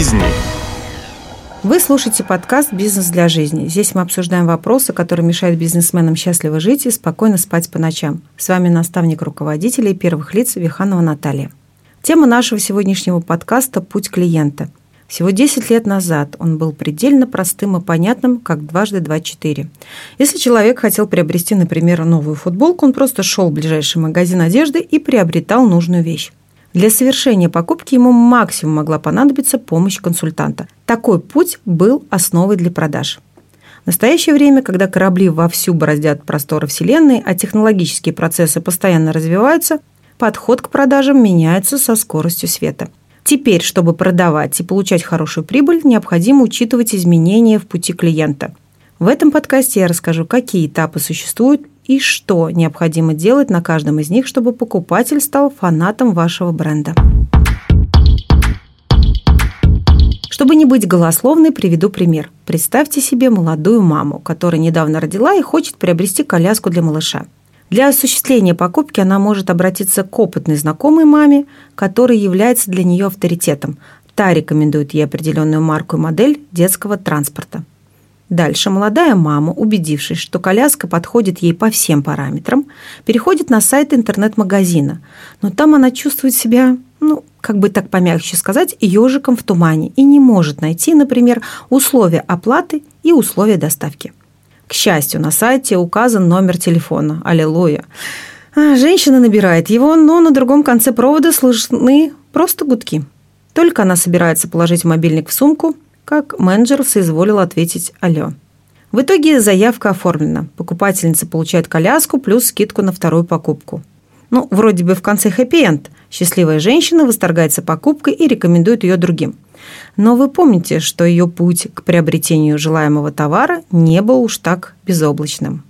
жизни. Вы слушаете подкаст «Бизнес для жизни». Здесь мы обсуждаем вопросы, которые мешают бизнесменам счастливо жить и спокойно спать по ночам. С вами наставник руководителей первых лиц Виханова Наталья. Тема нашего сегодняшнего подкаста – «Путь клиента». Всего 10 лет назад он был предельно простым и понятным, как дважды два четыре. Если человек хотел приобрести, например, новую футболку, он просто шел в ближайший магазин одежды и приобретал нужную вещь. Для совершения покупки ему максимум могла понадобиться помощь консультанта. Такой путь был основой для продаж. В настоящее время, когда корабли вовсю бороздят просторы Вселенной, а технологические процессы постоянно развиваются, подход к продажам меняется со скоростью света. Теперь, чтобы продавать и получать хорошую прибыль, необходимо учитывать изменения в пути клиента. В этом подкасте я расскажу, какие этапы существуют и что необходимо делать на каждом из них, чтобы покупатель стал фанатом вашего бренда. Чтобы не быть голословной, приведу пример. Представьте себе молодую маму, которая недавно родила и хочет приобрести коляску для малыша. Для осуществления покупки она может обратиться к опытной знакомой маме, которая является для нее авторитетом. Та рекомендует ей определенную марку и модель детского транспорта. Дальше молодая мама, убедившись, что коляска подходит ей по всем параметрам, переходит на сайт интернет-магазина. Но там она чувствует себя, ну, как бы так помягче сказать, ежиком в тумане и не может найти, например, условия оплаты и условия доставки. К счастью, на сайте указан номер телефона. Аллилуйя. А, женщина набирает его, но на другом конце провода слышны просто гудки. Только она собирается положить мобильник в сумку – как менеджер соизволил ответить «Алло». В итоге заявка оформлена. Покупательница получает коляску плюс скидку на вторую покупку. Ну, вроде бы в конце хэппи-энд. Счастливая женщина восторгается покупкой и рекомендует ее другим. Но вы помните, что ее путь к приобретению желаемого товара не был уж так безоблачным.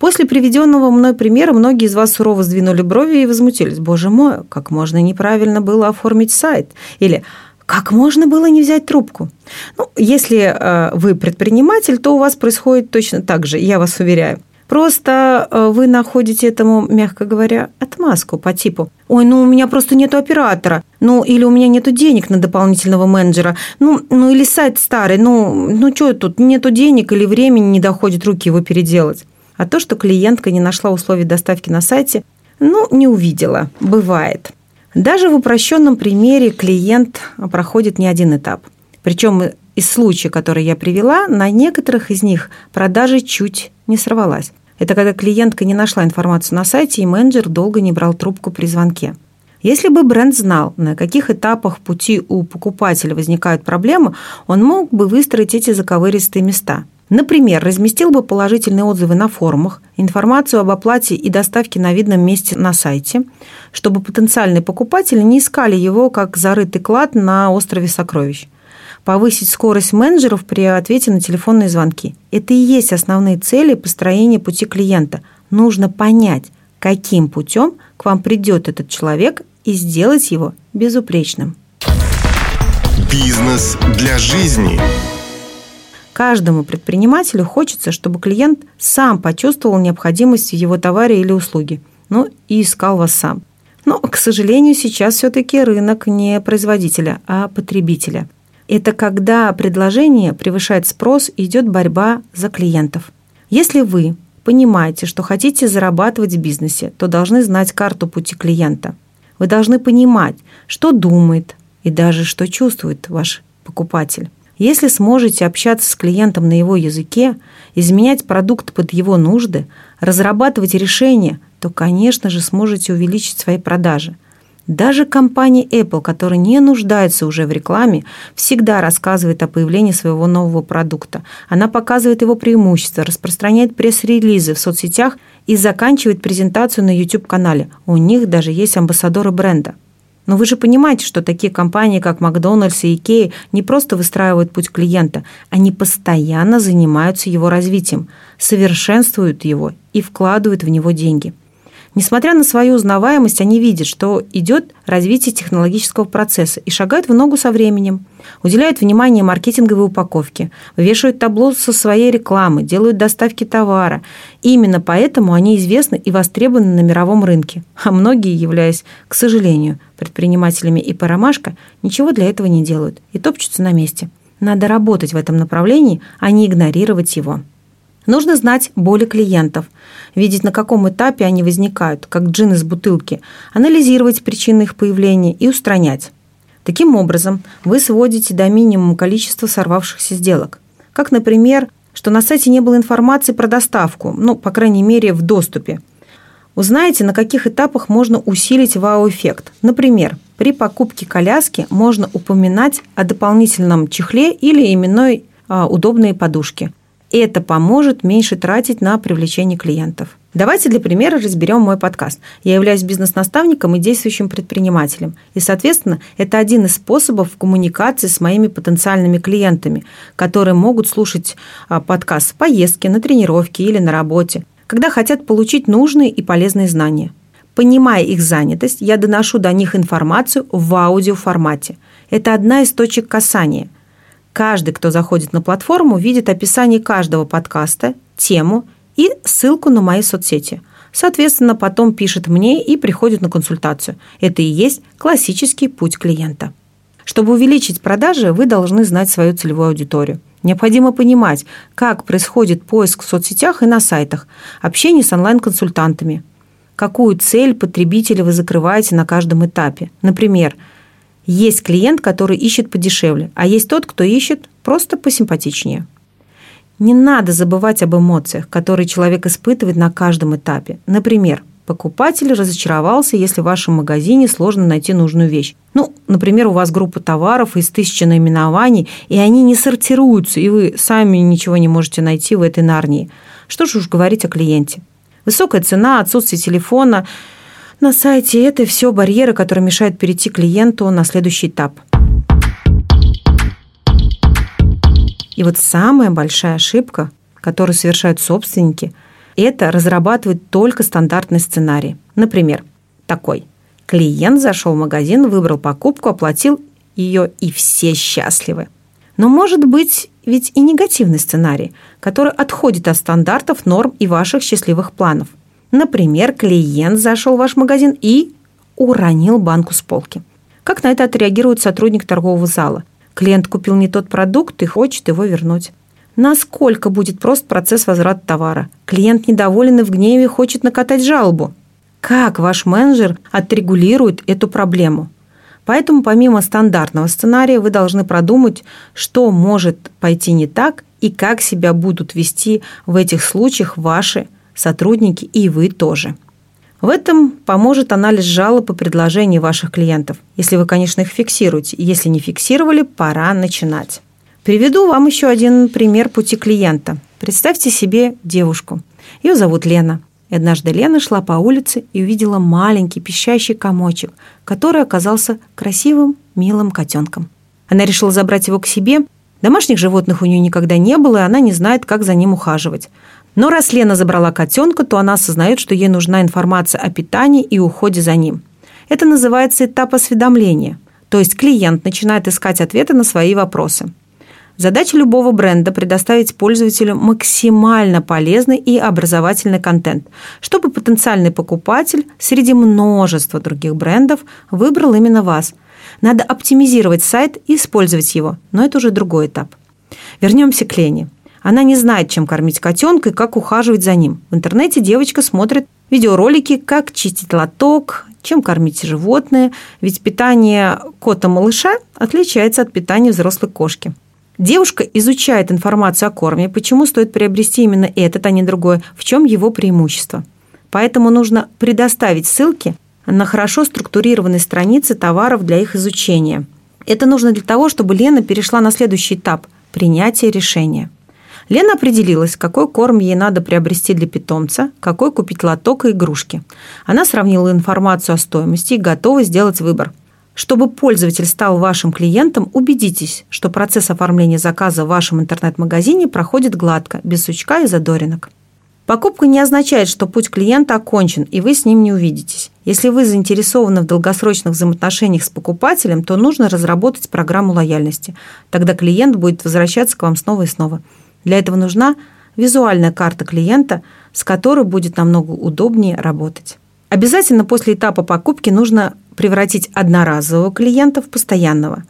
После приведенного мной примера многие из вас сурово сдвинули брови и возмутились. «Боже мой, как можно неправильно было оформить сайт?» Или как можно было не взять трубку? Ну, если э, вы предприниматель, то у вас происходит точно так же, я вас уверяю. Просто э, вы находите этому, мягко говоря, отмазку по типу «Ой, ну у меня просто нету оператора», ну или «У меня нету денег на дополнительного менеджера», ну, ну или сайт старый, ну, ну что тут, нету денег или времени не доходит руки его переделать. А то, что клиентка не нашла условий доставки на сайте, ну, не увидела. Бывает. Даже в упрощенном примере клиент проходит не один этап. Причем из случая, который я привела, на некоторых из них продажи чуть не сорвалась. Это когда клиентка не нашла информацию на сайте, и менеджер долго не брал трубку при звонке. Если бы бренд знал, на каких этапах пути у покупателя возникают проблемы, он мог бы выстроить эти заковыристые места – Например, разместил бы положительные отзывы на форумах, информацию об оплате и доставке на видном месте на сайте, чтобы потенциальные покупатели не искали его как зарытый клад на острове сокровищ. Повысить скорость менеджеров при ответе на телефонные звонки. Это и есть основные цели построения пути клиента. Нужно понять, каким путем к вам придет этот человек и сделать его безупречным. Бизнес для жизни. Каждому предпринимателю хочется, чтобы клиент сам почувствовал необходимость в его товаре или услуге, ну и искал вас сам. Но, к сожалению, сейчас все-таки рынок не производителя, а потребителя. Это когда предложение превышает спрос идет борьба за клиентов. Если вы понимаете, что хотите зарабатывать в бизнесе, то должны знать карту пути клиента. Вы должны понимать, что думает и даже что чувствует ваш покупатель. Если сможете общаться с клиентом на его языке, изменять продукт под его нужды, разрабатывать решения, то, конечно же, сможете увеличить свои продажи. Даже компания Apple, которая не нуждается уже в рекламе, всегда рассказывает о появлении своего нового продукта. Она показывает его преимущества, распространяет пресс-релизы в соцсетях и заканчивает презентацию на YouTube-канале. У них даже есть амбассадоры бренда – но вы же понимаете, что такие компании, как Макдональдс и Икея, не просто выстраивают путь клиента, они постоянно занимаются его развитием, совершенствуют его и вкладывают в него деньги. Несмотря на свою узнаваемость, они видят, что идет развитие технологического процесса и шагают в ногу со временем. Уделяют внимание маркетинговой упаковке, вешают табло со своей рекламы, делают доставки товара. И именно поэтому они известны и востребованы на мировом рынке. А многие, являясь, к сожалению, предпринимателями и «Ромашка», ничего для этого не делают и топчутся на месте. Надо работать в этом направлении, а не игнорировать его. Нужно знать боли клиентов, видеть, на каком этапе они возникают, как джин из бутылки, анализировать причины их появления и устранять. Таким образом, вы сводите до минимума количество сорвавшихся сделок. Как, например, что на сайте не было информации про доставку, ну, по крайней мере, в доступе. Узнаете, на каких этапах можно усилить вау-эффект. Например, при покупке коляски можно упоминать о дополнительном чехле или именной а, удобные подушки. Это поможет меньше тратить на привлечение клиентов. Давайте для примера разберем мой подкаст. Я являюсь бизнес-наставником и действующим предпринимателем. И, соответственно, это один из способов коммуникации с моими потенциальными клиентами, которые могут слушать а, подкаст в поездке, на тренировке или на работе, когда хотят получить нужные и полезные знания. Понимая их занятость, я доношу до них информацию в аудиоформате. Это одна из точек касания – Каждый, кто заходит на платформу, видит описание каждого подкаста, тему и ссылку на мои соцсети. Соответственно, потом пишет мне и приходит на консультацию. Это и есть классический путь клиента. Чтобы увеличить продажи, вы должны знать свою целевую аудиторию. Необходимо понимать, как происходит поиск в соцсетях и на сайтах, общение с онлайн-консультантами, какую цель потребителя вы закрываете на каждом этапе. Например, есть клиент, который ищет подешевле, а есть тот, кто ищет просто посимпатичнее. Не надо забывать об эмоциях, которые человек испытывает на каждом этапе. Например, покупатель разочаровался, если в вашем магазине сложно найти нужную вещь. Ну, например, у вас группа товаров из тысячи наименований, и они не сортируются, и вы сами ничего не можете найти в этой нарнии. Что же уж говорить о клиенте. Высокая цена, отсутствие телефона – на сайте это все барьеры, которые мешают перейти клиенту на следующий этап. И вот самая большая ошибка, которую совершают собственники, это разрабатывать только стандартный сценарий. Например, такой. Клиент зашел в магазин, выбрал покупку, оплатил ее, и все счастливы. Но может быть ведь и негативный сценарий, который отходит от стандартов, норм и ваших счастливых планов. Например, клиент зашел в ваш магазин и уронил банку с полки. Как на это отреагирует сотрудник торгового зала? Клиент купил не тот продукт и хочет его вернуть. Насколько будет прост процесс возврата товара? Клиент недоволен и в гневе хочет накатать жалобу. Как ваш менеджер отрегулирует эту проблему? Поэтому помимо стандартного сценария вы должны продумать, что может пойти не так и как себя будут вести в этих случаях ваши сотрудники и вы тоже. В этом поможет анализ жалоб и предложений ваших клиентов, если вы, конечно, их фиксируете. Если не фиксировали, пора начинать. Приведу вам еще один пример пути клиента. Представьте себе девушку. Ее зовут Лена. И однажды Лена шла по улице и увидела маленький пищащий комочек, который оказался красивым, милым котенком. Она решила забрать его к себе. Домашних животных у нее никогда не было, и она не знает, как за ним ухаживать. Но раз Лена забрала котенка, то она осознает, что ей нужна информация о питании и уходе за ним. Это называется этап осведомления. То есть клиент начинает искать ответы на свои вопросы. Задача любого бренда – предоставить пользователю максимально полезный и образовательный контент, чтобы потенциальный покупатель среди множества других брендов выбрал именно вас. Надо оптимизировать сайт и использовать его, но это уже другой этап. Вернемся к Лене. Она не знает, чем кормить котенка и как ухаживать за ним. В интернете девочка смотрит видеоролики, как чистить лоток, чем кормить животное, ведь питание кота-малыша отличается от питания взрослой кошки. Девушка изучает информацию о корме, почему стоит приобрести именно этот, а не другой, в чем его преимущество. Поэтому нужно предоставить ссылки на хорошо структурированные страницы товаров для их изучения. Это нужно для того, чтобы Лена перешла на следующий этап – принятия решения. Лена определилась, какой корм ей надо приобрести для питомца, какой купить лоток и игрушки. Она сравнила информацию о стоимости и готова сделать выбор. Чтобы пользователь стал вашим клиентом, убедитесь, что процесс оформления заказа в вашем интернет-магазине проходит гладко, без сучка и задоринок. Покупка не означает, что путь клиента окончен, и вы с ним не увидитесь. Если вы заинтересованы в долгосрочных взаимоотношениях с покупателем, то нужно разработать программу лояльности. Тогда клиент будет возвращаться к вам снова и снова. Для этого нужна визуальная карта клиента, с которой будет намного удобнее работать. Обязательно после этапа покупки нужно превратить одноразового клиента в постоянного.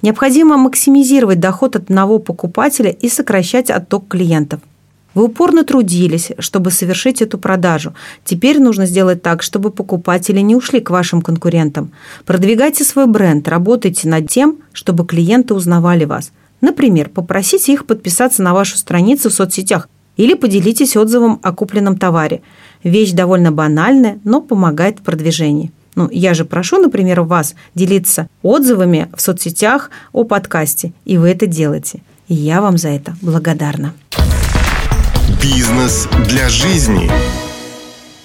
Необходимо максимизировать доход от одного покупателя и сокращать отток клиентов – вы упорно трудились, чтобы совершить эту продажу. Теперь нужно сделать так, чтобы покупатели не ушли к вашим конкурентам. Продвигайте свой бренд, работайте над тем, чтобы клиенты узнавали вас. Например, попросите их подписаться на вашу страницу в соцсетях или поделитесь отзывом о купленном товаре. Вещь довольно банальная, но помогает в продвижении. Ну, я же прошу, например, вас делиться отзывами в соцсетях о подкасте, и вы это делаете. И я вам за это благодарна. Бизнес для жизни.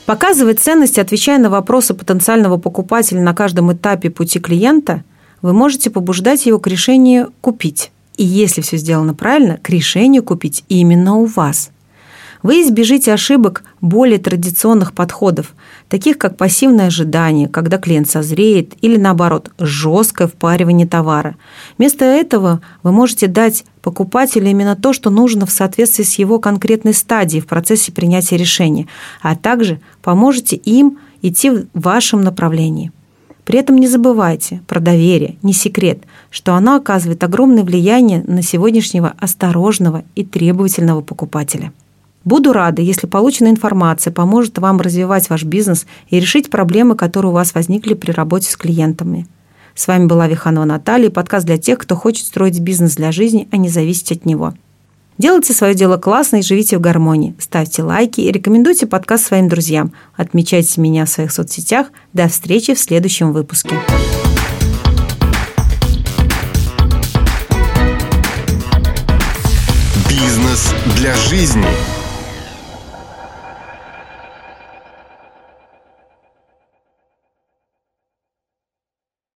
Показывать ценности, отвечая на вопросы потенциального покупателя на каждом этапе пути клиента, вы можете побуждать его к решению купить. И если все сделано правильно, к решению купить именно у вас – вы избежите ошибок более традиционных подходов, таких как пассивное ожидание, когда клиент созреет, или наоборот, жесткое впаривание товара. Вместо этого вы можете дать покупателю именно то, что нужно в соответствии с его конкретной стадией в процессе принятия решения, а также поможете им идти в вашем направлении. При этом не забывайте про доверие, не секрет, что оно оказывает огромное влияние на сегодняшнего осторожного и требовательного покупателя. Буду рада, если полученная информация поможет вам развивать ваш бизнес и решить проблемы, которые у вас возникли при работе с клиентами. С вами была Виханова Наталья, подкаст для тех, кто хочет строить бизнес для жизни, а не зависеть от него. Делайте свое дело классно и живите в гармонии. Ставьте лайки и рекомендуйте подкаст своим друзьям. Отмечайте меня в своих соцсетях. До встречи в следующем выпуске. Бизнес для жизни.